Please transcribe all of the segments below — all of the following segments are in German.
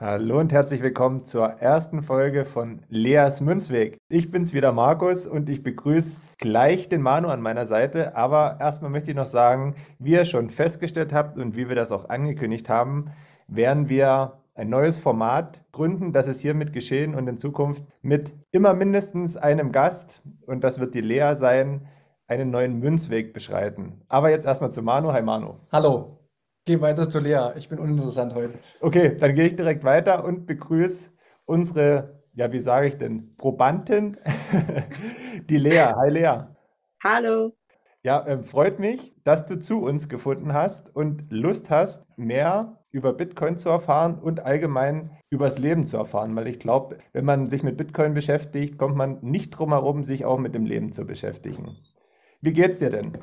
Hallo und herzlich willkommen zur ersten Folge von Leas Münzweg. Ich bin's wieder Markus und ich begrüße gleich den Manu an meiner Seite. Aber erstmal möchte ich noch sagen, wie ihr schon festgestellt habt und wie wir das auch angekündigt haben, werden wir ein neues Format gründen. Das ist hiermit geschehen und in Zukunft mit immer mindestens einem Gast und das wird die Lea sein, einen neuen Münzweg beschreiten. Aber jetzt erstmal zu Manu. Hi Manu. Hallo. Geh weiter zu Lea. Ich bin uninteressant heute. Okay, dann gehe ich direkt weiter und begrüße unsere, ja, wie sage ich denn, Probandin, die Lea. Hi Lea. Hallo. Ja, äh, freut mich, dass du zu uns gefunden hast und Lust hast, mehr über Bitcoin zu erfahren und allgemein übers Leben zu erfahren, weil ich glaube, wenn man sich mit Bitcoin beschäftigt, kommt man nicht drum herum, sich auch mit dem Leben zu beschäftigen. Wie geht's dir denn?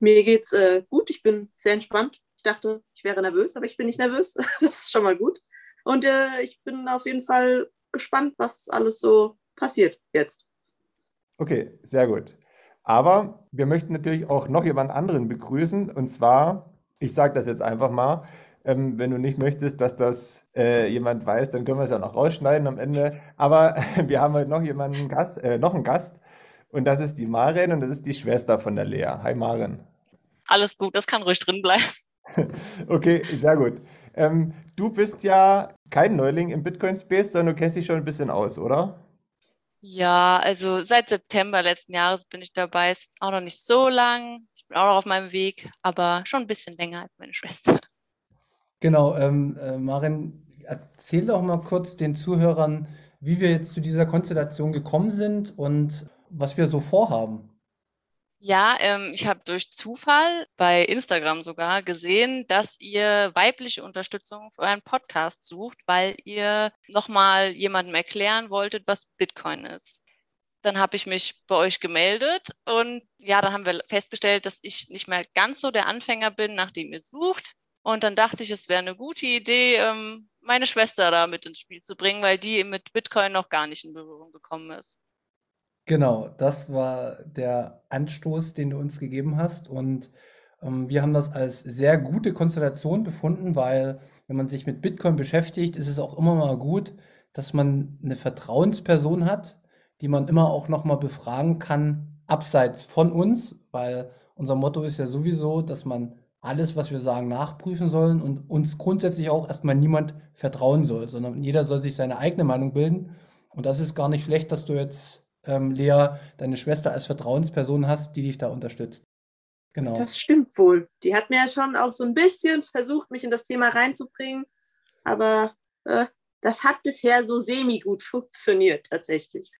Mir geht's äh, gut. Ich bin sehr entspannt. Ich dachte, ich wäre nervös, aber ich bin nicht nervös. Das ist schon mal gut. Und äh, ich bin auf jeden Fall gespannt, was alles so passiert jetzt. Okay, sehr gut. Aber wir möchten natürlich auch noch jemand anderen begrüßen. Und zwar, ich sage das jetzt einfach mal, ähm, wenn du nicht möchtest, dass das äh, jemand weiß, dann können wir es ja noch rausschneiden am Ende. Aber wir haben heute noch jemanden Gast, äh, noch einen Gast. Und das ist die Maren und das ist die Schwester von der Lea. Hi Maren. Alles gut, das kann ruhig drin bleiben. Okay, sehr gut. Ähm, du bist ja kein Neuling im Bitcoin-Space, sondern du kennst dich schon ein bisschen aus, oder? Ja, also seit September letzten Jahres bin ich dabei. Ist auch noch nicht so lang. Ich bin auch noch auf meinem Weg, aber schon ein bisschen länger als meine Schwester. Genau, ähm, äh, Marin, erzähl doch mal kurz den Zuhörern, wie wir jetzt zu dieser Konstellation gekommen sind und was wir so vorhaben. Ja, ähm, ich habe durch Zufall bei Instagram sogar gesehen, dass ihr weibliche Unterstützung für euren Podcast sucht, weil ihr nochmal jemandem erklären wolltet, was Bitcoin ist. Dann habe ich mich bei euch gemeldet und ja, dann haben wir festgestellt, dass ich nicht mehr ganz so der Anfänger bin, nach dem ihr sucht. Und dann dachte ich, es wäre eine gute Idee, ähm, meine Schwester da mit ins Spiel zu bringen, weil die mit Bitcoin noch gar nicht in Berührung gekommen ist. Genau, das war der Anstoß, den du uns gegeben hast. Und ähm, wir haben das als sehr gute Konstellation befunden, weil wenn man sich mit Bitcoin beschäftigt, ist es auch immer mal gut, dass man eine Vertrauensperson hat, die man immer auch nochmal befragen kann, abseits von uns, weil unser Motto ist ja sowieso, dass man alles, was wir sagen, nachprüfen sollen und uns grundsätzlich auch erstmal niemand vertrauen soll, sondern jeder soll sich seine eigene Meinung bilden. Und das ist gar nicht schlecht, dass du jetzt ähm, Lea, deine Schwester als Vertrauensperson hast, die dich da unterstützt. Genau. Das stimmt wohl. Die hat mir ja schon auch so ein bisschen versucht, mich in das Thema reinzubringen, aber äh, das hat bisher so semi-gut funktioniert tatsächlich.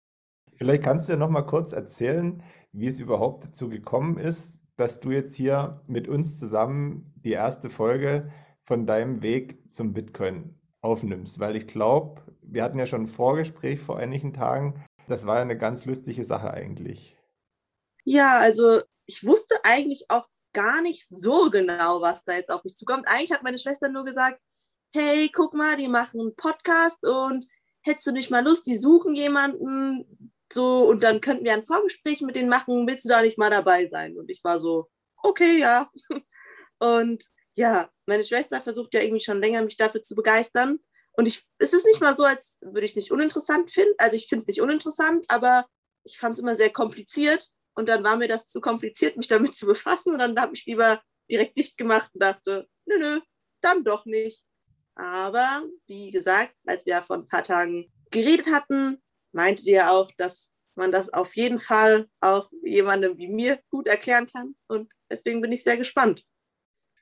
Vielleicht kannst du ja noch mal kurz erzählen, wie es überhaupt dazu gekommen ist, dass du jetzt hier mit uns zusammen die erste Folge von deinem Weg zum Bitcoin aufnimmst, weil ich glaube, wir hatten ja schon ein Vorgespräch vor einigen Tagen das war ja eine ganz lustige Sache eigentlich. Ja, also ich wusste eigentlich auch gar nicht so genau, was da jetzt auf mich zukommt. Eigentlich hat meine Schwester nur gesagt, hey, guck mal, die machen einen Podcast und hättest du nicht mal Lust, die suchen jemanden so und dann könnten wir ein Vorgespräch mit denen machen, willst du da nicht mal dabei sein? Und ich war so, okay, ja. Und ja, meine Schwester versucht ja irgendwie schon länger, mich dafür zu begeistern. Und ich, es ist nicht mal so, als würde ich es nicht uninteressant finden. Also ich finde es nicht uninteressant, aber ich fand es immer sehr kompliziert. Und dann war mir das zu kompliziert, mich damit zu befassen. Und dann habe ich lieber direkt dicht gemacht und dachte, nö, nö, dann doch nicht. Aber wie gesagt, als wir vor ein paar Tagen geredet hatten, meintet ihr auch, dass man das auf jeden Fall auch jemandem wie mir gut erklären kann. Und deswegen bin ich sehr gespannt.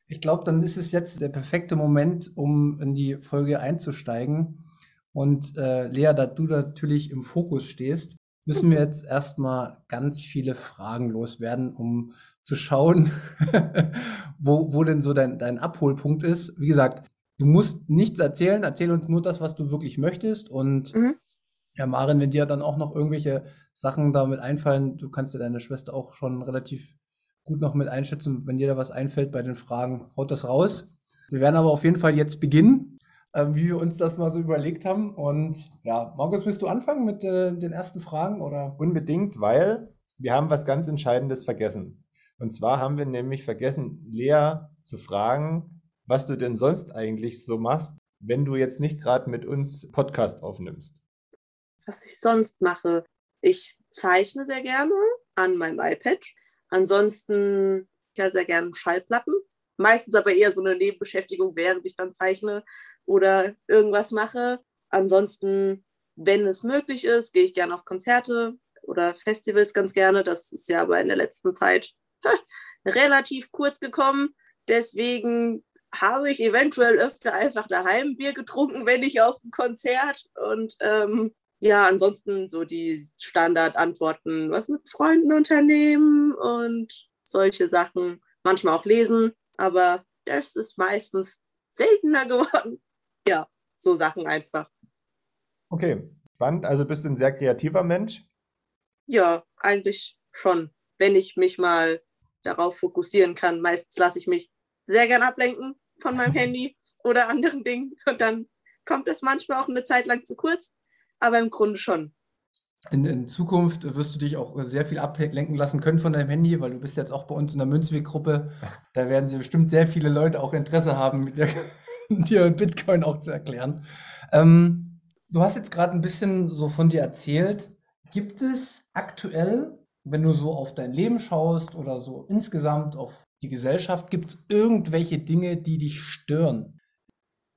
Ich glaube, dann ist es jetzt der perfekte Moment, um in die Folge einzusteigen. Und äh, Lea, da du natürlich im Fokus stehst, müssen wir jetzt erstmal ganz viele Fragen loswerden, um zu schauen, wo, wo denn so dein, dein Abholpunkt ist. Wie gesagt, du musst nichts erzählen, erzähl uns nur das, was du wirklich möchtest. Und mhm. ja, Marin, wenn dir dann auch noch irgendwelche Sachen damit einfallen, du kannst ja deine Schwester auch schon relativ gut noch mit einschätzen, wenn dir da was einfällt bei den Fragen, haut das raus. Wir werden aber auf jeden Fall jetzt beginnen, äh, wie wir uns das mal so überlegt haben. Und ja, Markus, willst du anfangen mit äh, den ersten Fragen oder? Unbedingt, weil wir haben was ganz Entscheidendes vergessen. Und zwar haben wir nämlich vergessen, Lea zu fragen, was du denn sonst eigentlich so machst, wenn du jetzt nicht gerade mit uns Podcast aufnimmst. Was ich sonst mache. Ich zeichne sehr gerne an meinem iPad. Ansonsten ja sehr gerne Schallplatten. Meistens aber eher so eine Nebenbeschäftigung, während ich dann zeichne oder irgendwas mache. Ansonsten, wenn es möglich ist, gehe ich gerne auf Konzerte oder Festivals ganz gerne. Das ist ja aber in der letzten Zeit relativ kurz gekommen. Deswegen habe ich eventuell öfter einfach daheim Bier getrunken, wenn ich auf ein Konzert. Und ähm, ja, ansonsten so die Standardantworten, was mit Freunden unternehmen und solche Sachen. Manchmal auch lesen, aber das ist meistens seltener geworden. Ja, so Sachen einfach. Okay, spannend. Also bist du ein sehr kreativer Mensch? Ja, eigentlich schon. Wenn ich mich mal darauf fokussieren kann. Meistens lasse ich mich sehr gern ablenken von meinem Handy oder anderen Dingen und dann kommt es manchmal auch eine Zeit lang zu kurz, aber im Grunde schon. In, in, Zukunft wirst du dich auch sehr viel ablenken lassen können von deinem Handy, weil du bist jetzt auch bei uns in der Münzweg-Gruppe. Da werden sie bestimmt sehr viele Leute auch Interesse haben, mit dir, dir Bitcoin auch zu erklären. Ähm, du hast jetzt gerade ein bisschen so von dir erzählt. Gibt es aktuell wenn du so auf dein Leben schaust oder so insgesamt auf die Gesellschaft, gibt es irgendwelche Dinge, die dich stören?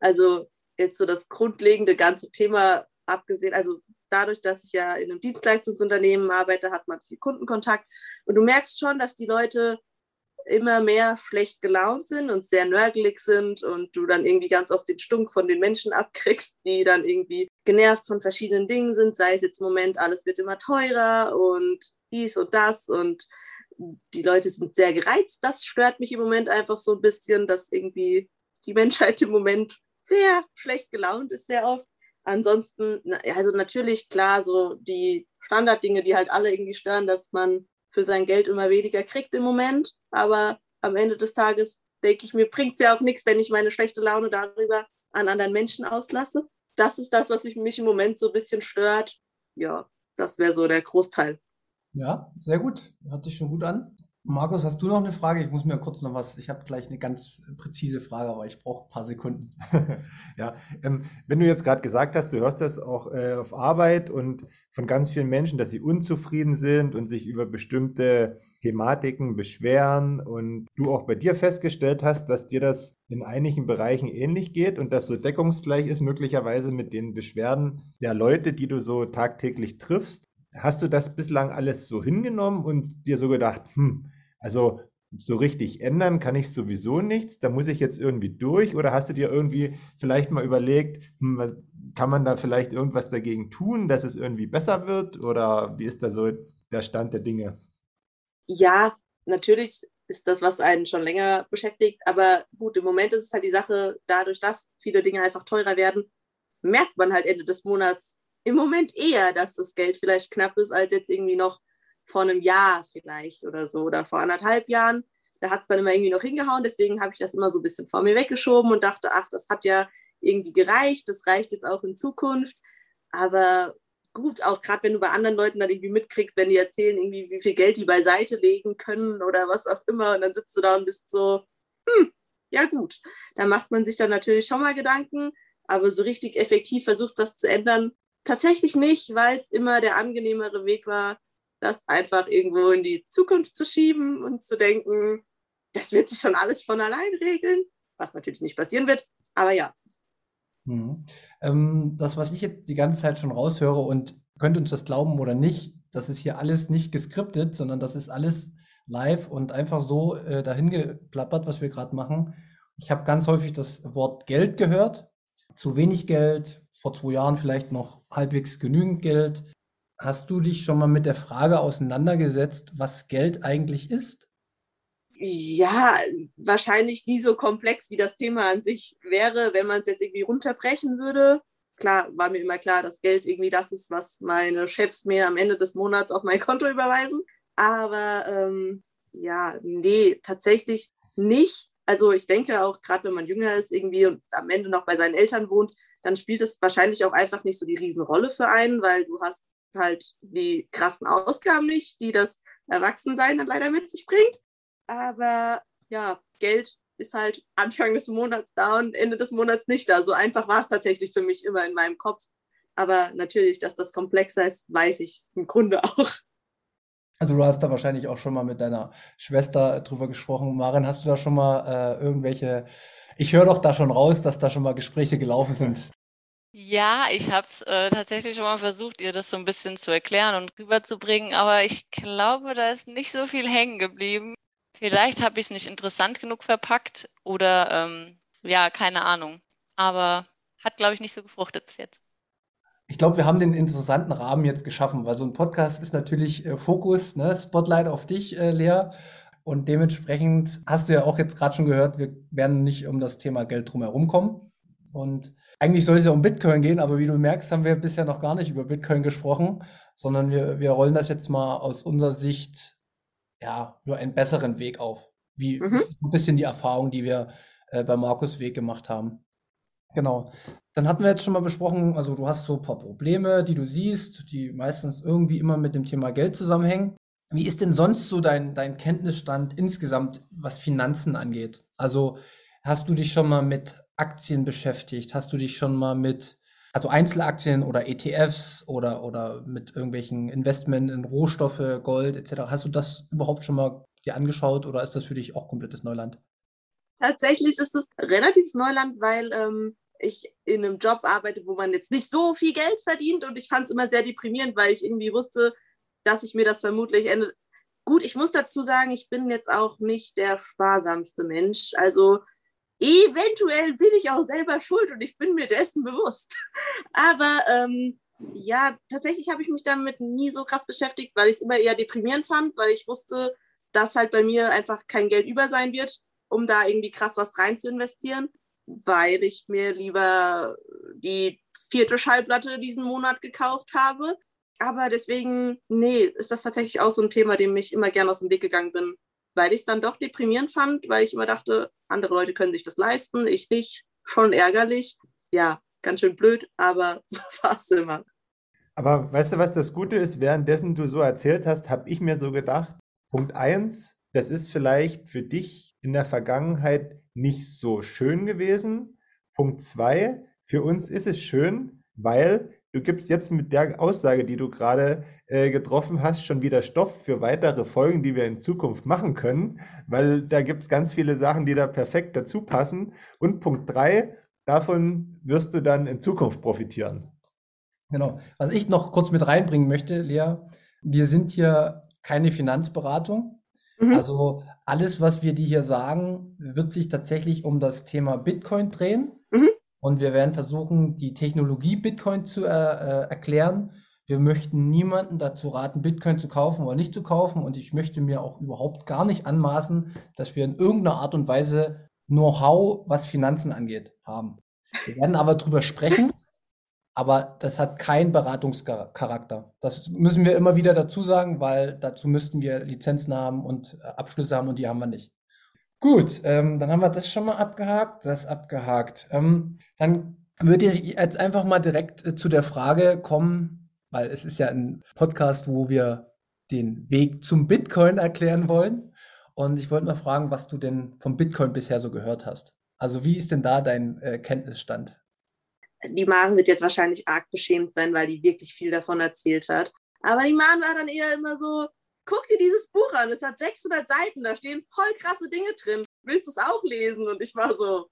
Also jetzt so das grundlegende ganze Thema abgesehen, also dadurch, dass ich ja in einem Dienstleistungsunternehmen arbeite, hat man viel Kundenkontakt und du merkst schon, dass die Leute immer mehr schlecht gelaunt sind und sehr nörgelig sind und du dann irgendwie ganz oft den Stunk von den Menschen abkriegst, die dann irgendwie genervt von verschiedenen Dingen sind, sei es jetzt im Moment, alles wird immer teurer und dies und das und die Leute sind sehr gereizt. Das stört mich im Moment einfach so ein bisschen, dass irgendwie die Menschheit im Moment sehr schlecht gelaunt ist, sehr oft. Ansonsten, also natürlich klar, so die Standarddinge, die halt alle irgendwie stören, dass man für sein Geld immer weniger kriegt im Moment. Aber am Ende des Tages denke ich mir, bringt es ja auch nichts, wenn ich meine schlechte Laune darüber an anderen Menschen auslasse. Das ist das, was mich im Moment so ein bisschen stört. Ja, das wäre so der Großteil. Ja, sehr gut. Hört sich schon gut an. Markus, hast du noch eine Frage? Ich muss mir kurz noch was, ich habe gleich eine ganz präzise Frage, aber ich brauche ein paar Sekunden. ja, ähm, wenn du jetzt gerade gesagt hast, du hörst das auch äh, auf Arbeit und von ganz vielen Menschen, dass sie unzufrieden sind und sich über bestimmte Thematiken beschweren und du auch bei dir festgestellt hast, dass dir das in einigen Bereichen ähnlich geht und dass so deckungsgleich ist möglicherweise mit den Beschwerden der Leute, die du so tagtäglich triffst. Hast du das bislang alles so hingenommen und dir so gedacht, hm, also so richtig ändern kann ich sowieso nichts, da muss ich jetzt irgendwie durch? Oder hast du dir irgendwie vielleicht mal überlegt, hm, kann man da vielleicht irgendwas dagegen tun, dass es irgendwie besser wird? Oder wie ist da so der Stand der Dinge? Ja, natürlich ist das, was einen schon länger beschäftigt. Aber gut, im Moment ist es halt die Sache, dadurch, dass viele Dinge einfach teurer werden, merkt man halt Ende des Monats, im Moment eher, dass das Geld vielleicht knapp ist, als jetzt irgendwie noch vor einem Jahr vielleicht oder so oder vor anderthalb Jahren. Da hat es dann immer irgendwie noch hingehauen. Deswegen habe ich das immer so ein bisschen vor mir weggeschoben und dachte, ach, das hat ja irgendwie gereicht. Das reicht jetzt auch in Zukunft. Aber gut, auch gerade wenn du bei anderen Leuten dann irgendwie mitkriegst, wenn die erzählen, irgendwie, wie viel Geld die beiseite legen können oder was auch immer. Und dann sitzt du da und bist so, hm, ja gut. Da macht man sich dann natürlich schon mal Gedanken. Aber so richtig effektiv versucht, was zu ändern, Tatsächlich nicht, weil es immer der angenehmere Weg war, das einfach irgendwo in die Zukunft zu schieben und zu denken, das wird sich schon alles von allein regeln, was natürlich nicht passieren wird, aber ja. Mhm. Ähm, das, was ich jetzt die ganze Zeit schon raushöre und könnt uns das glauben oder nicht, das ist hier alles nicht geskriptet, sondern das ist alles live und einfach so äh, dahin geplappert, was wir gerade machen. Ich habe ganz häufig das Wort Geld gehört. Zu wenig Geld, vor zwei Jahren vielleicht noch halbwegs genügend Geld. Hast du dich schon mal mit der Frage auseinandergesetzt, was Geld eigentlich ist? Ja, wahrscheinlich nie so komplex, wie das Thema an sich wäre, wenn man es jetzt irgendwie runterbrechen würde. Klar, war mir immer klar, dass Geld irgendwie das ist, was meine Chefs mir am Ende des Monats auf mein Konto überweisen. Aber ähm, ja, nee, tatsächlich nicht. Also ich denke auch, gerade wenn man jünger ist irgendwie und am Ende noch bei seinen Eltern wohnt, dann spielt es wahrscheinlich auch einfach nicht so die Riesenrolle für einen, weil du hast halt die krassen Ausgaben nicht, die das Erwachsensein dann leider mit sich bringt. Aber ja, Geld ist halt Anfang des Monats da und Ende des Monats nicht da. So einfach war es tatsächlich für mich immer in meinem Kopf. Aber natürlich, dass das komplexer ist, weiß ich im Grunde auch. Also du hast da wahrscheinlich auch schon mal mit deiner Schwester drüber gesprochen. Maren, hast du da schon mal äh, irgendwelche, ich höre doch da schon raus, dass da schon mal Gespräche gelaufen sind. Ja, ich habe es äh, tatsächlich schon mal versucht, ihr das so ein bisschen zu erklären und rüberzubringen, aber ich glaube, da ist nicht so viel hängen geblieben. Vielleicht habe ich es nicht interessant genug verpackt oder ähm, ja, keine Ahnung. Aber hat, glaube ich, nicht so gefruchtet bis jetzt. Ich glaube, wir haben den interessanten Rahmen jetzt geschaffen, weil so ein Podcast ist natürlich äh, Fokus, ne? Spotlight auf dich, äh, Lea. Und dementsprechend hast du ja auch jetzt gerade schon gehört, wir werden nicht um das Thema Geld drumherum kommen. Und eigentlich soll es ja um Bitcoin gehen, aber wie du merkst, haben wir bisher noch gar nicht über Bitcoin gesprochen, sondern wir, wir rollen das jetzt mal aus unserer Sicht ja nur einen besseren Weg auf. Wie mhm. ein bisschen die Erfahrung, die wir äh, bei Markus Weg gemacht haben. Genau. Dann hatten wir jetzt schon mal besprochen, also du hast so ein paar Probleme, die du siehst, die meistens irgendwie immer mit dem Thema Geld zusammenhängen. Wie ist denn sonst so dein, dein Kenntnisstand insgesamt, was Finanzen angeht? Also hast du dich schon mal mit Aktien beschäftigt? Hast du dich schon mal mit, also Einzelaktien oder ETFs oder, oder mit irgendwelchen Investments in Rohstoffe, Gold etc. Hast du das überhaupt schon mal dir angeschaut oder ist das für dich auch komplettes Neuland? Tatsächlich ist es relativ Neuland, weil ähm, ich in einem Job arbeite, wo man jetzt nicht so viel Geld verdient und ich fand es immer sehr deprimierend, weil ich irgendwie wusste, dass ich mir das vermutlich Ende. Gut, ich muss dazu sagen, ich bin jetzt auch nicht der sparsamste Mensch. Also eventuell bin ich auch selber schuld und ich bin mir dessen bewusst. Aber ähm, ja, tatsächlich habe ich mich damit nie so krass beschäftigt, weil ich es immer eher deprimierend fand, weil ich wusste, dass halt bei mir einfach kein Geld über sein wird, um da irgendwie krass was rein zu investieren, weil ich mir lieber die vierte Schallplatte diesen Monat gekauft habe. Aber deswegen, nee, ist das tatsächlich auch so ein Thema, dem ich immer gern aus dem Weg gegangen bin weil ich es dann doch deprimierend fand, weil ich immer dachte, andere Leute können sich das leisten, ich nicht. Schon ärgerlich. Ja, ganz schön blöd, aber so war es immer. Aber weißt du, was das Gute ist? Währenddessen du so erzählt hast, habe ich mir so gedacht, Punkt 1, das ist vielleicht für dich in der Vergangenheit nicht so schön gewesen. Punkt 2, für uns ist es schön, weil du gibst jetzt mit der Aussage, die du gerade äh, getroffen hast, schon wieder Stoff für weitere Folgen, die wir in Zukunft machen können, weil da gibt es ganz viele Sachen, die da perfekt dazu passen. Und Punkt drei, davon wirst du dann in Zukunft profitieren. Genau. Was ich noch kurz mit reinbringen möchte, Lea, wir sind hier keine Finanzberatung. Mhm. Also alles, was wir dir hier sagen, wird sich tatsächlich um das Thema Bitcoin drehen. Mhm. Und wir werden versuchen, die Technologie Bitcoin zu äh, äh, erklären. Wir möchten niemanden dazu raten, Bitcoin zu kaufen oder nicht zu kaufen. Und ich möchte mir auch überhaupt gar nicht anmaßen, dass wir in irgendeiner Art und Weise Know-how, was Finanzen angeht, haben. Wir werden aber drüber sprechen, aber das hat keinen Beratungscharakter. Das müssen wir immer wieder dazu sagen, weil dazu müssten wir Lizenzen haben und äh, Abschlüsse haben und die haben wir nicht. Gut, ähm, dann haben wir das schon mal abgehakt, das abgehakt. Ähm, dann würde ich jetzt einfach mal direkt äh, zu der Frage kommen, weil es ist ja ein Podcast, wo wir den Weg zum Bitcoin erklären wollen. Und ich wollte mal fragen, was du denn vom Bitcoin bisher so gehört hast. Also wie ist denn da dein äh, Kenntnisstand? Die Maren wird jetzt wahrscheinlich arg beschämt sein, weil die wirklich viel davon erzählt hat. Aber die Maren war dann eher immer so, guck dir dieses Buch an, es hat 600 Seiten, da stehen voll krasse Dinge drin. Willst du es auch lesen? Und ich war so,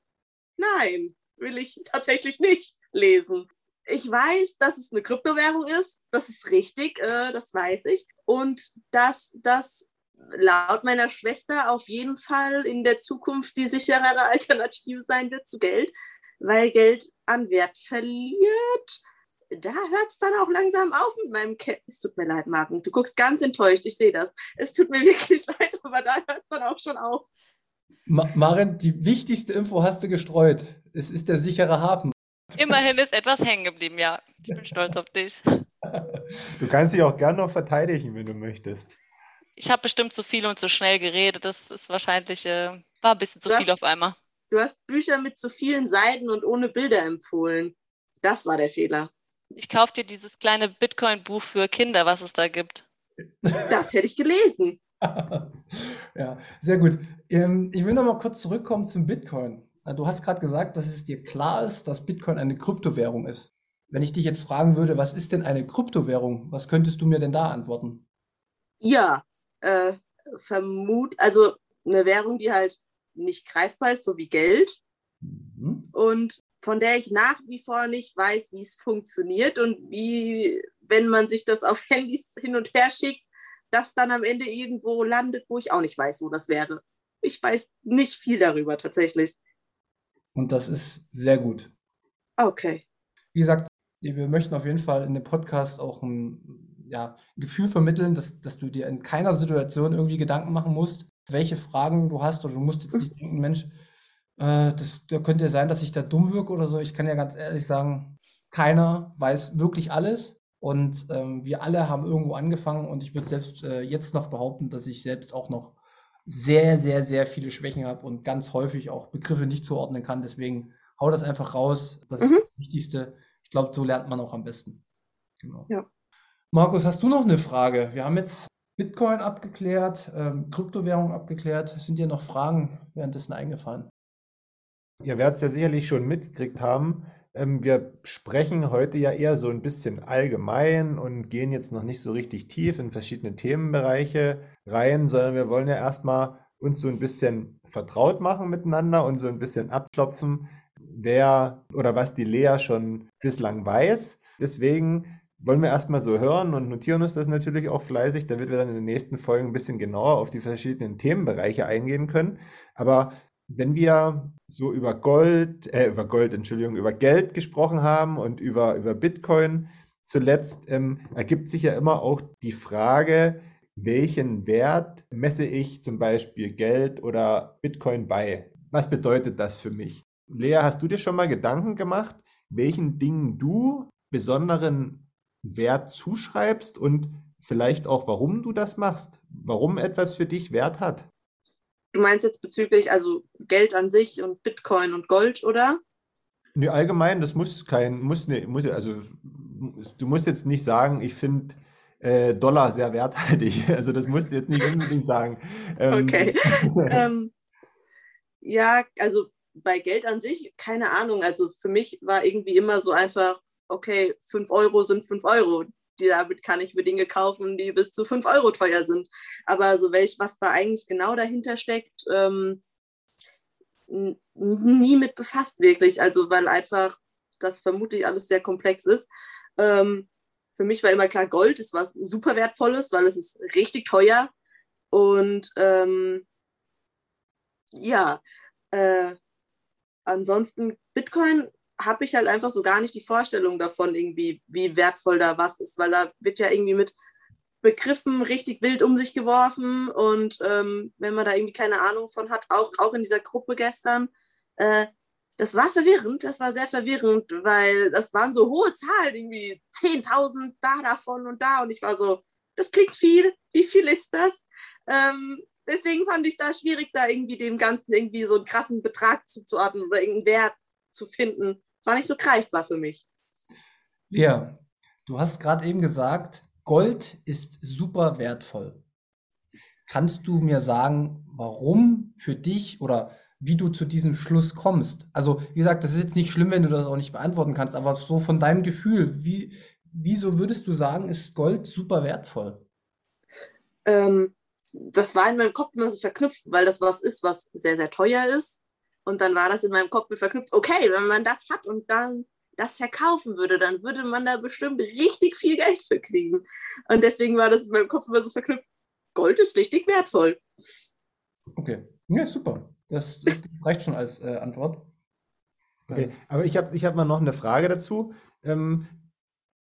nein, will ich tatsächlich nicht lesen. Ich weiß, dass es eine Kryptowährung ist, das ist richtig, äh, das weiß ich. Und dass das laut meiner Schwester auf jeden Fall in der Zukunft die sicherere Alternative sein wird zu Geld. weil Geld an Wert verliert. Da hört es dann auch langsam auf mit meinem Ke Es tut mir leid, Marken. Du guckst ganz enttäuscht, ich sehe das. Es tut mir wirklich leid, aber da hört es dann auch schon auf. Ma Maren, die wichtigste Info hast du gestreut. Es ist der sichere Hafen. Immerhin ist etwas hängen geblieben, ja. Ich bin stolz auf dich. Du kannst dich auch gerne noch verteidigen, wenn du möchtest. Ich habe bestimmt zu viel und zu schnell geredet. Das ist wahrscheinlich, äh, war ein bisschen zu Du viel auf einmal. Du hast Bücher mit zu vielen Seiten und ohne Bilder empfohlen. Das war der Fehler. Ich kaufe dir dieses kleine Bitcoin-Buch für Kinder, was es da gibt. Das hätte ich gelesen. ja, sehr gut. Ähm, ich will noch mal kurz zurückkommen zum Bitcoin. Äh, Du hast gerade gesagt, dass es dir klar ist, dass Bitcoin eine Kryptowährung ist. Wenn ich dich jetzt fragen würde, was ist denn eine Kryptowährung? Was könntest du mir denn da antworten? Ja, äh, vermut, also eine Währung, die halt nicht greifbar ist, so wie Geld Mhm. und von der ich nach wie vor nicht weiß, wie es funktioniert und wie, wenn man sich das auf Handys hin und her schickt, das dann am Ende irgendwo landet, wo ich auch nicht weiß, wo das wäre. Ich weiß nicht viel darüber tatsächlich. Und das ist sehr gut. Okay. Wie gesagt, wir möchten auf jeden Fall in dem Podcast auch ein, ja, Gefühl vermitteln, dass, dass du dir in keiner Situation irgendwie Gedanken machen musst, welche Fragen du hast oder du musst jetzt nicht denken, Mensch, äh, das, da könnte ja sein, dass ich da dumm wirke oder so. Ich kann ja ganz ehrlich sagen, keiner weiß wirklich alles und ähm, wir alle haben irgendwo angefangen und ich würde selbst äh, jetzt noch behaupten, dass ich selbst auch noch sehr, sehr, sehr viele Schwächen habe und ganz häufig auch Begriffe nicht zuordnen kann. Deswegen hau das einfach raus. Das ist Mhm. das Wichtigste. Ich glaube, so lernt man auch am besten. Genau. Ja. Markus, hast du noch eine Frage? Wir haben jetzt Bitcoin abgeklärt, ähm, Kryptowährung abgeklärt. Sind dir noch Fragen währenddessen eingefallen? Ihr werdet es ja sicherlich schon mitgekriegt haben. Ähm, wir sprechen heute ja eher so ein bisschen allgemein und gehen jetzt noch nicht so richtig tief in verschiedene Themenbereiche rein, sondern wir wollen ja erstmal uns so ein bisschen vertraut machen miteinander und so ein bisschen abklopfen, wer oder was die Lea schon bislang weiß. Deswegen wollen wir erstmal so hören und notieren uns das natürlich auch fleißig, damit wir dann in den nächsten Folgen ein bisschen genauer auf die verschiedenen Themenbereiche eingehen können. Aber wenn wir so über Gold, äh, über Gold, Entschuldigung, über Geld gesprochen haben und über, über Bitcoin zuletzt, ähm, ergibt sich ja immer auch die Frage, welchen Wert messe ich zum Beispiel Geld oder Bitcoin bei? Was bedeutet das für mich? Lea, hast du dir schon mal Gedanken gemacht, welchen Dingen du besonderen Wert zuschreibst und vielleicht auch, warum du das machst? Warum etwas für dich Wert hat? Du meinst jetzt bezüglich also Geld an sich und Bitcoin und Gold, oder? Nee, allgemein, das muss kein, muss, ne, muss, also du musst jetzt nicht sagen, ich finde äh, Dollar sehr werthaltig. Also das musst du jetzt nicht unbedingt sagen. Ähm, Okay. ähm, ja, also bei Geld an sich, keine Ahnung. Also für mich war irgendwie immer so einfach, okay, 5 Euro sind 5 Euro. Damit kann ich mir Dinge kaufen, die bis zu 5 Euro teuer sind. Aber so welch, was da eigentlich genau dahinter steckt, ähm, nie mit befasst wirklich. Also weil einfach das vermutlich alles sehr komplex ist. Ähm, für mich war immer klar, Gold ist was super wertvolles, weil es ist richtig teuer. Und ähm, ja, äh, ansonsten Bitcoin habe ich halt einfach so gar nicht die Vorstellung davon, irgendwie, wie wertvoll da was ist, weil da wird ja irgendwie mit Begriffen richtig wild um sich geworfen und ähm, wenn man da irgendwie keine Ahnung von hat, auch, auch in dieser Gruppe gestern, äh, das war verwirrend, das war sehr verwirrend, weil das waren so hohe Zahlen, irgendwie 10.000 da davon und da und ich war so, das klingt viel, wie viel ist das? Ähm, deswegen fand ich es da schwierig, da irgendwie dem Ganzen irgendwie so einen krassen Betrag zuzuordnen oder irgendeinen Wert zu finden. War nicht so greifbar für mich. Lea, du hast gerade eben gesagt, Gold ist super wertvoll. Kannst du mir sagen, warum für dich oder wie du zu diesem Schluss kommst? Also, wie gesagt, das ist jetzt nicht schlimm, wenn du das auch nicht beantworten kannst, aber so von deinem Gefühl, wie, wieso würdest du sagen, ist Gold super wertvoll? Ähm, das war in meinem Kopf immer so verknüpft, weil das was ist, was sehr, sehr teuer ist. Und dann war das in meinem Kopf mit verknüpft, okay, wenn man das hat und dann das verkaufen würde, dann würde man da bestimmt richtig viel Geld für kriegen. Und deswegen war das in meinem Kopf immer so verknüpft, Gold ist richtig wertvoll. Okay, ja, super. Das, das reicht schon als äh, Antwort. Okay, aber ich habe ich hab mal noch eine Frage dazu. Ähm,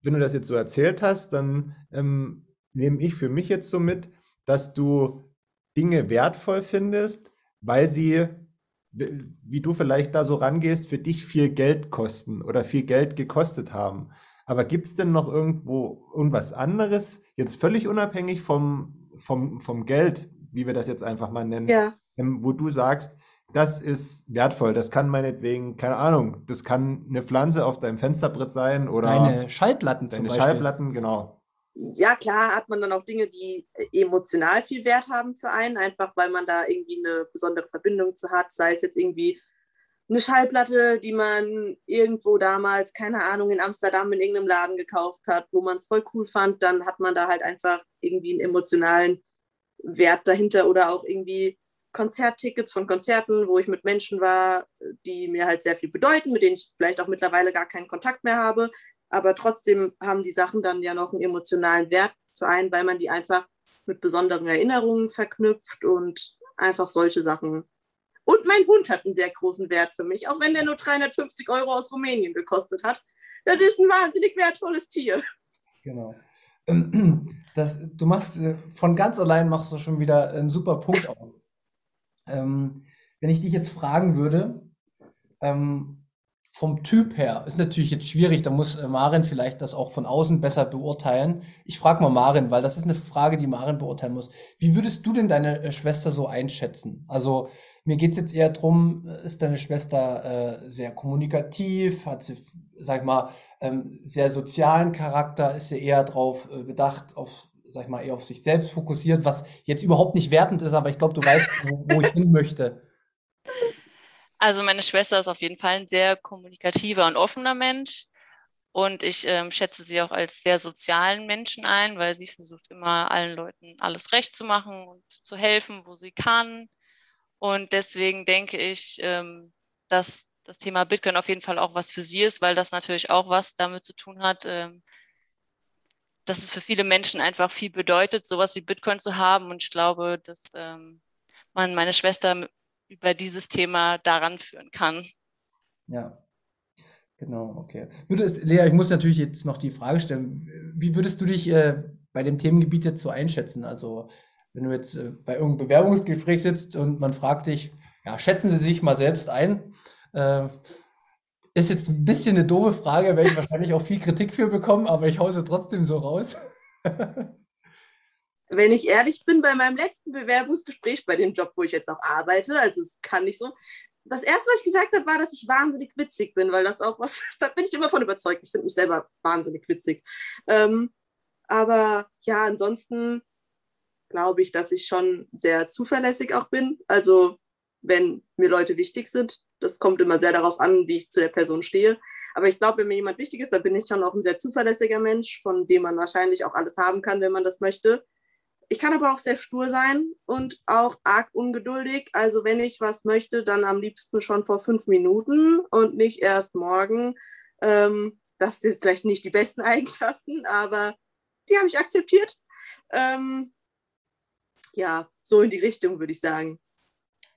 wenn du das jetzt so erzählt hast, dann ähm, nehme ich für mich jetzt so mit, dass du Dinge wertvoll findest, weil sie, wie du vielleicht da so rangehst, für dich viel Geld kosten oder viel Geld gekostet haben. Aber gibt es denn noch irgendwo irgendwas anderes, jetzt völlig unabhängig vom, vom, vom Geld, wie wir das jetzt einfach mal nennen, Ja. ähm, wo du sagst, das ist wertvoll, das kann meinetwegen, keine Ahnung, das kann eine Pflanze auf deinem Fensterbrett sein oder Deine Schallplatten zum deine Beispiel. Schallplatten, genau. Ja, klar hat man dann auch Dinge, die äh, emotional viel Wert haben für einen, einfach weil man da irgendwie eine besondere Verbindung zu hat, sei es jetzt irgendwie eine Schallplatte, die man irgendwo damals, keine Ahnung, in Amsterdam in irgendeinem Laden gekauft hat, wo man es voll cool fand, dann hat man da halt einfach irgendwie einen emotionalen Wert dahinter oder auch irgendwie Konzerttickets von Konzerten, wo ich mit Menschen war, die mir halt sehr viel bedeuten, mit denen ich vielleicht auch mittlerweile gar keinen Kontakt mehr habe. Aber trotzdem haben die Sachen dann ja noch einen emotionalen Wert für einen, weil man die einfach mit besonderen Erinnerungen verknüpft und einfach solche Sachen. Und mein Hund hat einen sehr großen Wert für mich, auch wenn der nur 350 Euro aus Rumänien gekostet hat. Das ist ein wahnsinnig wertvolles Tier. Genau. Das, du machst äh, von ganz allein machst du schon wieder einen super Punkt auf. Ähm, wenn ich dich jetzt fragen würde, ähm, vom Typ her, ist natürlich jetzt schwierig, da muss äh, Marin vielleicht das auch von außen besser beurteilen. Ich frage mal Marin, weil das ist eine Frage, die Marin beurteilen muss. Wie würdest du denn deine äh, Schwester so einschätzen? Also mir geht es jetzt eher darum, ist deine Schwester äh, sehr kommunikativ, hat sie, sag ich mal, ähm, sehr sozialen Charakter, ist sie eher darauf äh, bedacht, auf, sag ich mal, eher auf sich selbst fokussiert, was jetzt überhaupt nicht wertend ist, aber ich glaube, du weißt, wo, wo ich hin möchte. Also meine Schwester ist auf jeden Fall ein sehr kommunikativer und offener Mensch. Und ich ähm, schätze sie auch als sehr sozialen Menschen ein, weil sie versucht immer allen Leuten alles recht zu machen und zu helfen, wo sie kann. Und deswegen denke ich, ähm, dass das Thema Bitcoin auf jeden Fall auch was für sie ist, weil das natürlich auch was damit zu tun hat, ähm, dass es für viele Menschen einfach viel bedeutet, sowas wie Bitcoin zu haben. Und ich glaube, dass ähm, man meine Schwester über dieses Thema daran führen kann. Ja, genau, okay. Würdest, Lea, ich muss natürlich jetzt noch die Frage stellen, wie würdest du dich äh, bei dem Themengebiet jetzt so einschätzen? Also, wenn du jetzt äh, bei irgendeinem Bewerbungsgespräch sitzt und man fragt dich, ja, schätzen Sie sich mal selbst ein? Äh, ist jetzt ein bisschen eine doofe Frage, werde ich wahrscheinlich auch viel Kritik für bekommen, aber ich hause trotzdem so raus. Wenn ich ehrlich bin, bei meinem letzten Bewerbungsgespräch, bei dem Job, wo ich jetzt auch arbeite, also es kann nicht so. Das erste, was ich gesagt habe, war, dass ich wahnsinnig witzig bin, weil das auch was, da bin ich immer von überzeugt. Ich finde mich selber wahnsinnig witzig. Ähm, aber ja, ansonsten glaube ich, dass ich schon sehr zuverlässig auch bin. Also wenn mir Leute wichtig sind, das kommt immer sehr darauf an, wie ich zu der Person stehe. Aber ich glaube, wenn mir jemand wichtig ist, dann bin ich schon auch ein sehr zuverlässiger Mensch, von dem man wahrscheinlich auch alles haben kann, wenn man das möchte. Ich kann aber auch sehr stur sein und auch arg ungeduldig. Also wenn ich was möchte, dann am liebsten schon vor fünf Minuten und nicht erst morgen. Ähm, das sind vielleicht nicht die besten Eigenschaften, aber die habe ich akzeptiert. Ähm, ja, so in die Richtung würde ich sagen.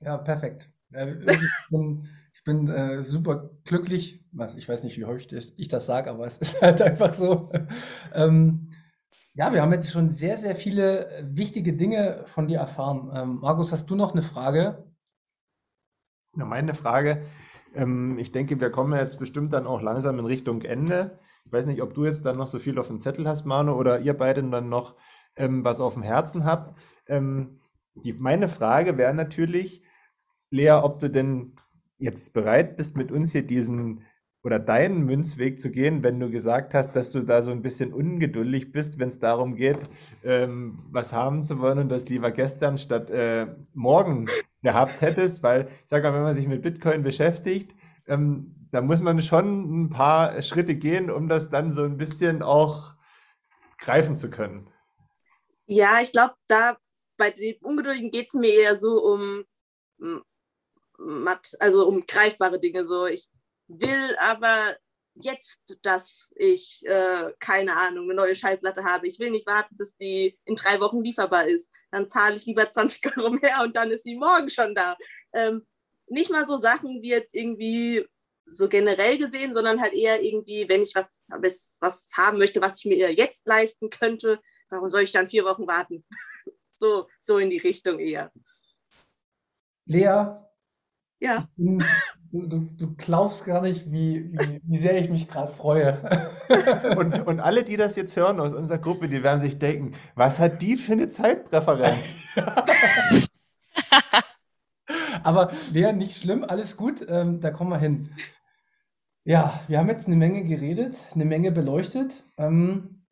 Ja, perfekt. Ich bin, ich bin äh, super glücklich. Ich weiß nicht, wie häufig ich das sage, aber es ist halt einfach so. Ähm, ja, wir haben jetzt schon sehr, sehr viele wichtige Dinge von dir erfahren. Ähm, Markus, hast du noch eine Frage? Ja, meine Frage, ähm, ich denke, wir kommen jetzt bestimmt dann auch langsam in Richtung Ende. Ich weiß nicht, ob du jetzt dann noch so viel auf dem Zettel hast, Manu, oder ihr beiden dann noch ähm, was auf dem Herzen habt. Ähm, die, meine Frage wäre natürlich, Lea, ob du denn jetzt bereit bist, mit uns hier diesen oder deinen Münzweg zu gehen, wenn du gesagt hast, dass du da so ein bisschen ungeduldig bist, wenn es darum geht, ähm, was haben zu wollen und das lieber gestern statt äh, morgen gehabt hättest, weil ich sage mal, wenn man sich mit Bitcoin beschäftigt, ähm, da muss man schon ein paar Schritte gehen, um das dann so ein bisschen auch greifen zu können. Ja, ich glaube, da bei den Ungeduldigen geht es mir eher so um also um greifbare Dinge. So, ich will aber jetzt, dass ich, äh, keine Ahnung, eine neue Schallplatte habe. Ich will nicht warten, bis die in drei Wochen lieferbar ist. Dann zahle ich lieber 20 Euro mehr und dann ist sie morgen schon da. Ähm, nicht mal so Sachen wie jetzt irgendwie so generell gesehen, sondern halt eher irgendwie, wenn ich was, was haben möchte, was ich mir jetzt leisten könnte, warum soll ich dann vier Wochen warten? So, so in die Richtung eher. Lea, ja. Du, du, du glaubst gar nicht, wie, wie, wie sehr ich mich gerade freue. Und, und alle, die das jetzt hören aus unserer Gruppe, die werden sich denken, was hat die für eine Zeitpräferenz? Aber Lea, nicht schlimm, alles gut, ähm, da kommen wir hin. Ja, wir haben jetzt eine Menge geredet, eine Menge beleuchtet. Ähm,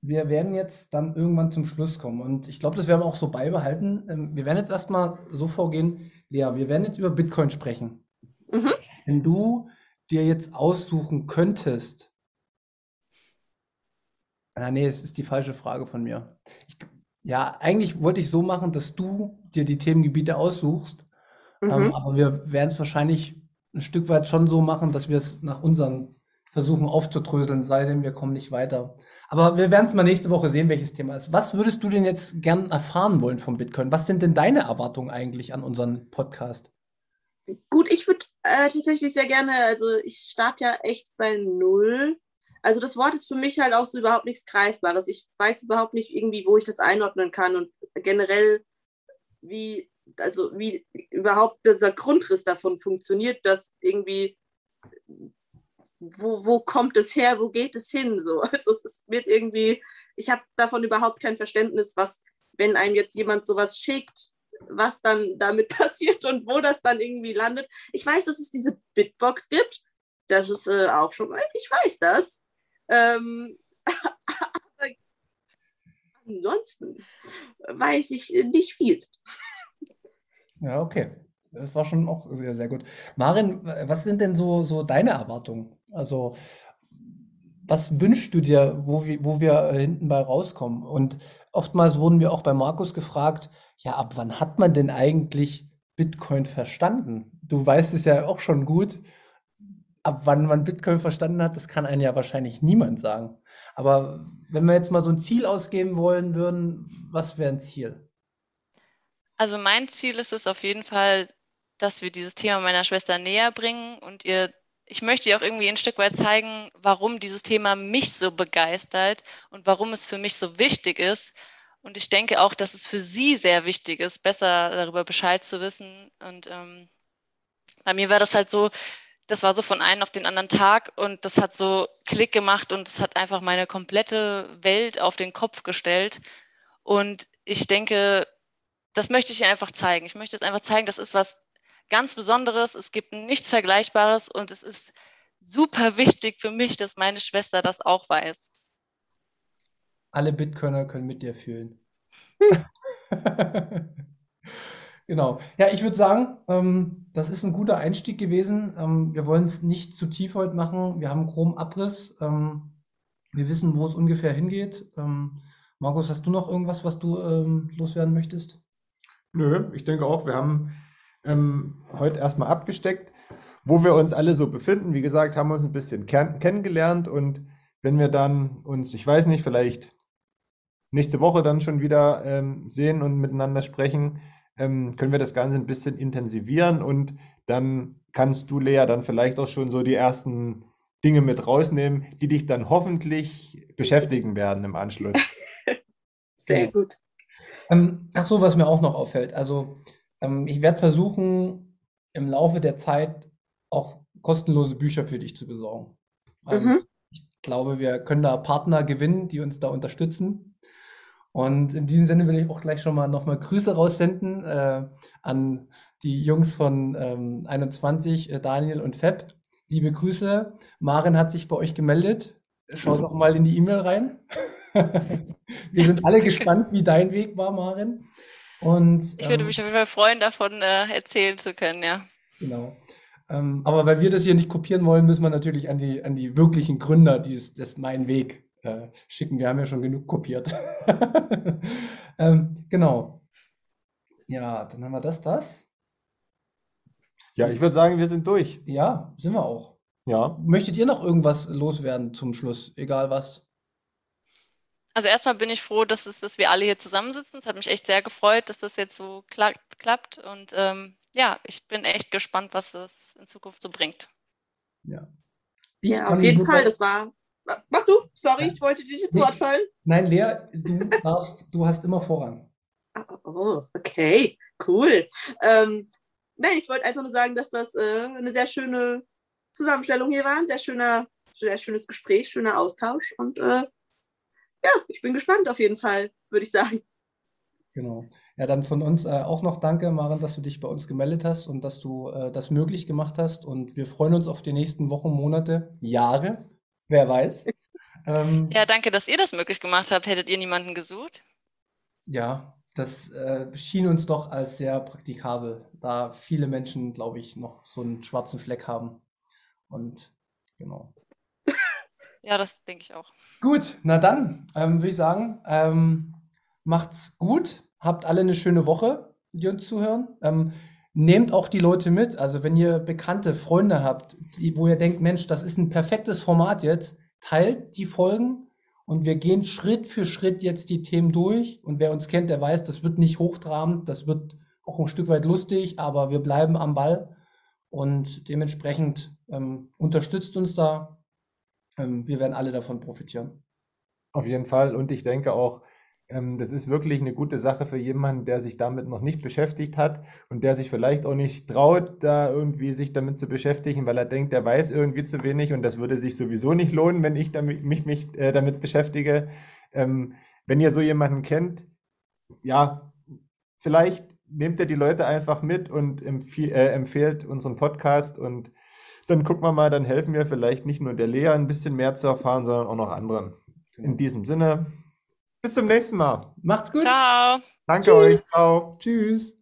wir werden jetzt dann irgendwann zum Schluss kommen und ich glaube, das werden wir auch so beibehalten. Ähm, wir werden jetzt erstmal so vorgehen, Lea, wir werden jetzt über Bitcoin sprechen. Mhm. Wenn du dir jetzt aussuchen könntest, Ah, nee, es ist die falsche Frage von mir. Ich, ja, eigentlich wollte ich so machen, dass du dir die Themengebiete aussuchst ähm, mhm. Ähm, aber wir werden es wahrscheinlich ein Stück weit schon so machen, dass wir es nach unseren Versuchen aufzudröseln, sei denn wir kommen nicht weiter. Aber wir werden es mal nächste Woche sehen, welches Thema ist. Was würdest du denn jetzt gern erfahren wollen vom Bitcoin? Was sind denn deine Erwartungen eigentlich an unseren Podcast? Gut, ich würde äh, tatsächlich sehr gerne, also ich starte ja echt bei Null. Also das Wort ist für mich halt auch so überhaupt nichts Greifbares. Ich weiß überhaupt nicht irgendwie, wo ich das einordnen kann und generell, wie also wie überhaupt dieser Grundriss davon funktioniert, dass irgendwie, wo, wo kommt es her, wo geht es hin? So. Also es wird irgendwie, ich habe davon überhaupt kein Verständnis, was, wenn einem jetzt jemand sowas schickt, was dann damit passiert und wo das dann irgendwie landet. Ich weiß, dass es diese Bitbox gibt. Das ist äh, auch schon mal, ich weiß das. Ähm, aber ansonsten weiß ich nicht viel. Ja, okay. Das war schon auch sehr, sehr gut. Marin, was sind denn so, so deine Erwartungen? Also, was wünschst du dir, wo wir, wo wir hinten bei rauskommen? Und oftmals wurden wir auch bei Markus gefragt, ja, ab wann hat man denn eigentlich Bitcoin verstanden? Du weißt es ja auch schon gut. Ab wann man Bitcoin verstanden hat, das kann einem ja wahrscheinlich niemand sagen. Aber wenn wir jetzt mal so ein Ziel ausgeben wollen würden, was wäre ein Ziel? Also mein Ziel ist es auf jeden Fall, dass wir dieses Thema meiner Schwester näher bringen und ihr, ich möchte ihr auch irgendwie ein Stück weit zeigen, warum dieses Thema mich so begeistert und warum es für mich so wichtig ist. Und ich denke auch, dass es für sie sehr wichtig ist, besser darüber Bescheid zu wissen. Und ähm, bei mir war das halt so, das war so von einem auf den anderen Tag und das hat so Klick gemacht und es hat einfach meine komplette Welt auf den Kopf gestellt. Und ich denke, das möchte ich einfach zeigen. Ich möchte es einfach zeigen, das ist was ganz Besonderes. Es gibt nichts Vergleichbares und es ist super wichtig für mich, dass meine Schwester das auch weiß. Alle Bitcoiner können mit dir fühlen. genau. Ja, ich würde sagen, ähm, das ist ein guter Einstieg gewesen. Ähm, wir wollen es nicht zu tief heute machen. Wir haben einen groben Abriss. Ähm, wir wissen, wo es ungefähr hingeht. Ähm, Markus, hast du noch irgendwas, was du ähm, loswerden möchtest? Nö, ich denke auch, wir haben ähm, heute erstmal abgesteckt, wo wir uns alle so befinden. Wie gesagt, haben wir uns ein bisschen kennengelernt und wenn wir dann uns, ich weiß nicht, vielleicht nächste Woche dann schon wieder ähm, sehen und miteinander sprechen, ähm, können wir das Ganze ein bisschen intensivieren und dann kannst du, Lea, dann vielleicht auch schon so die ersten Dinge mit rausnehmen, die dich dann hoffentlich beschäftigen werden im Anschluss. Sehr gut. Ähm, ach so, was mir auch noch auffällt. Also, ähm, ich werde versuchen, im Laufe der Zeit auch kostenlose Bücher für dich zu besorgen. Also, mhm. Ich glaube, wir können da Partner gewinnen, die uns da unterstützen. Und in diesem Sinne will ich auch gleich schon mal nochmal Grüße raussenden äh, an die Jungs von ähm, 21, äh, Daniel und Feb. Liebe Grüße. Maren hat sich bei euch gemeldet. Schau doch mal in die E-Mail rein. Wir sind alle gespannt, wie dein Weg war, Marin. Und, ich würde ähm, mich auf jeden Fall freuen, davon äh, erzählen zu können, ja. Genau. Ähm, aber weil wir das hier nicht kopieren wollen, müssen wir natürlich an die, an die wirklichen Gründer dieses, des Mein Weg äh, schicken. Wir haben ja schon genug kopiert. ähm, genau. Ja, dann haben wir das, das. Ja, ich würde sagen, wir sind durch. Ja, sind wir auch. Ja. Möchtet ihr noch irgendwas loswerden zum Schluss? Egal was. Also erstmal bin ich froh, dass, es, dass wir alle hier zusammensitzen. Es hat mich echt sehr gefreut, dass das jetzt so klappt. Und ähm, ja, ich bin echt gespannt, was das in Zukunft so bringt. Ja. Ich ja, auf jeden Fall, das war. Mach du, sorry, ich wollte dich ins Wort fallen. Nein, Lea, du darfst, du hast immer Vorrang. Oh, oh okay, cool. Ähm, nein, ich wollte einfach nur sagen, dass das äh, eine sehr schöne Zusammenstellung hier war, ein sehr schöner, sehr schönes Gespräch, schöner Austausch und äh, ja, ich bin gespannt auf jeden Fall, würde ich sagen. Genau. Ja, dann von uns äh, auch noch danke, Maren, dass du dich bei uns gemeldet hast und dass du äh, das möglich gemacht hast. Und wir freuen uns auf die nächsten Wochen, Monate, Jahre, wer weiß. Ähm, ja, danke, dass ihr das möglich gemacht habt. Hättet ihr niemanden gesucht? Ja, das äh, schien uns doch als sehr praktikabel, da viele Menschen, glaube ich, noch so einen schwarzen Fleck haben. Und genau. Ja, das denke ich auch. Gut, na dann ähm, würde ich sagen, ähm, macht's gut, habt alle eine schöne Woche, die uns zuhören. Ähm, nehmt auch die Leute mit. Also wenn ihr bekannte Freunde habt, die, wo ihr denkt, Mensch, das ist ein perfektes Format jetzt, teilt die Folgen und wir gehen Schritt für Schritt jetzt die Themen durch. Und wer uns kennt, der weiß, das wird nicht hochtrabend, das wird auch ein Stück weit lustig, aber wir bleiben am Ball und dementsprechend ähm, unterstützt uns da wir werden alle davon profitieren. Auf jeden Fall. Und ich denke auch, ähm, das ist wirklich eine gute Sache für jemanden, der sich damit noch nicht beschäftigt hat und der sich vielleicht auch nicht traut, da irgendwie sich damit zu beschäftigen, weil er denkt, er weiß irgendwie zu wenig und das würde sich sowieso nicht lohnen, wenn ich damit, mich, mich äh, damit beschäftige. Ähm, wenn ihr so jemanden kennt, ja, vielleicht nehmt ihr die Leute einfach mit und empf äh, empfehlt unseren Podcast und dann gucken wir mal, dann helfen wir vielleicht nicht nur der Lea ein bisschen mehr zu erfahren, sondern auch noch anderen. Genau. In diesem Sinne, bis zum nächsten Mal. Macht's gut. Ciao. Danke Tschüss. euch. Ciao. Tschüss.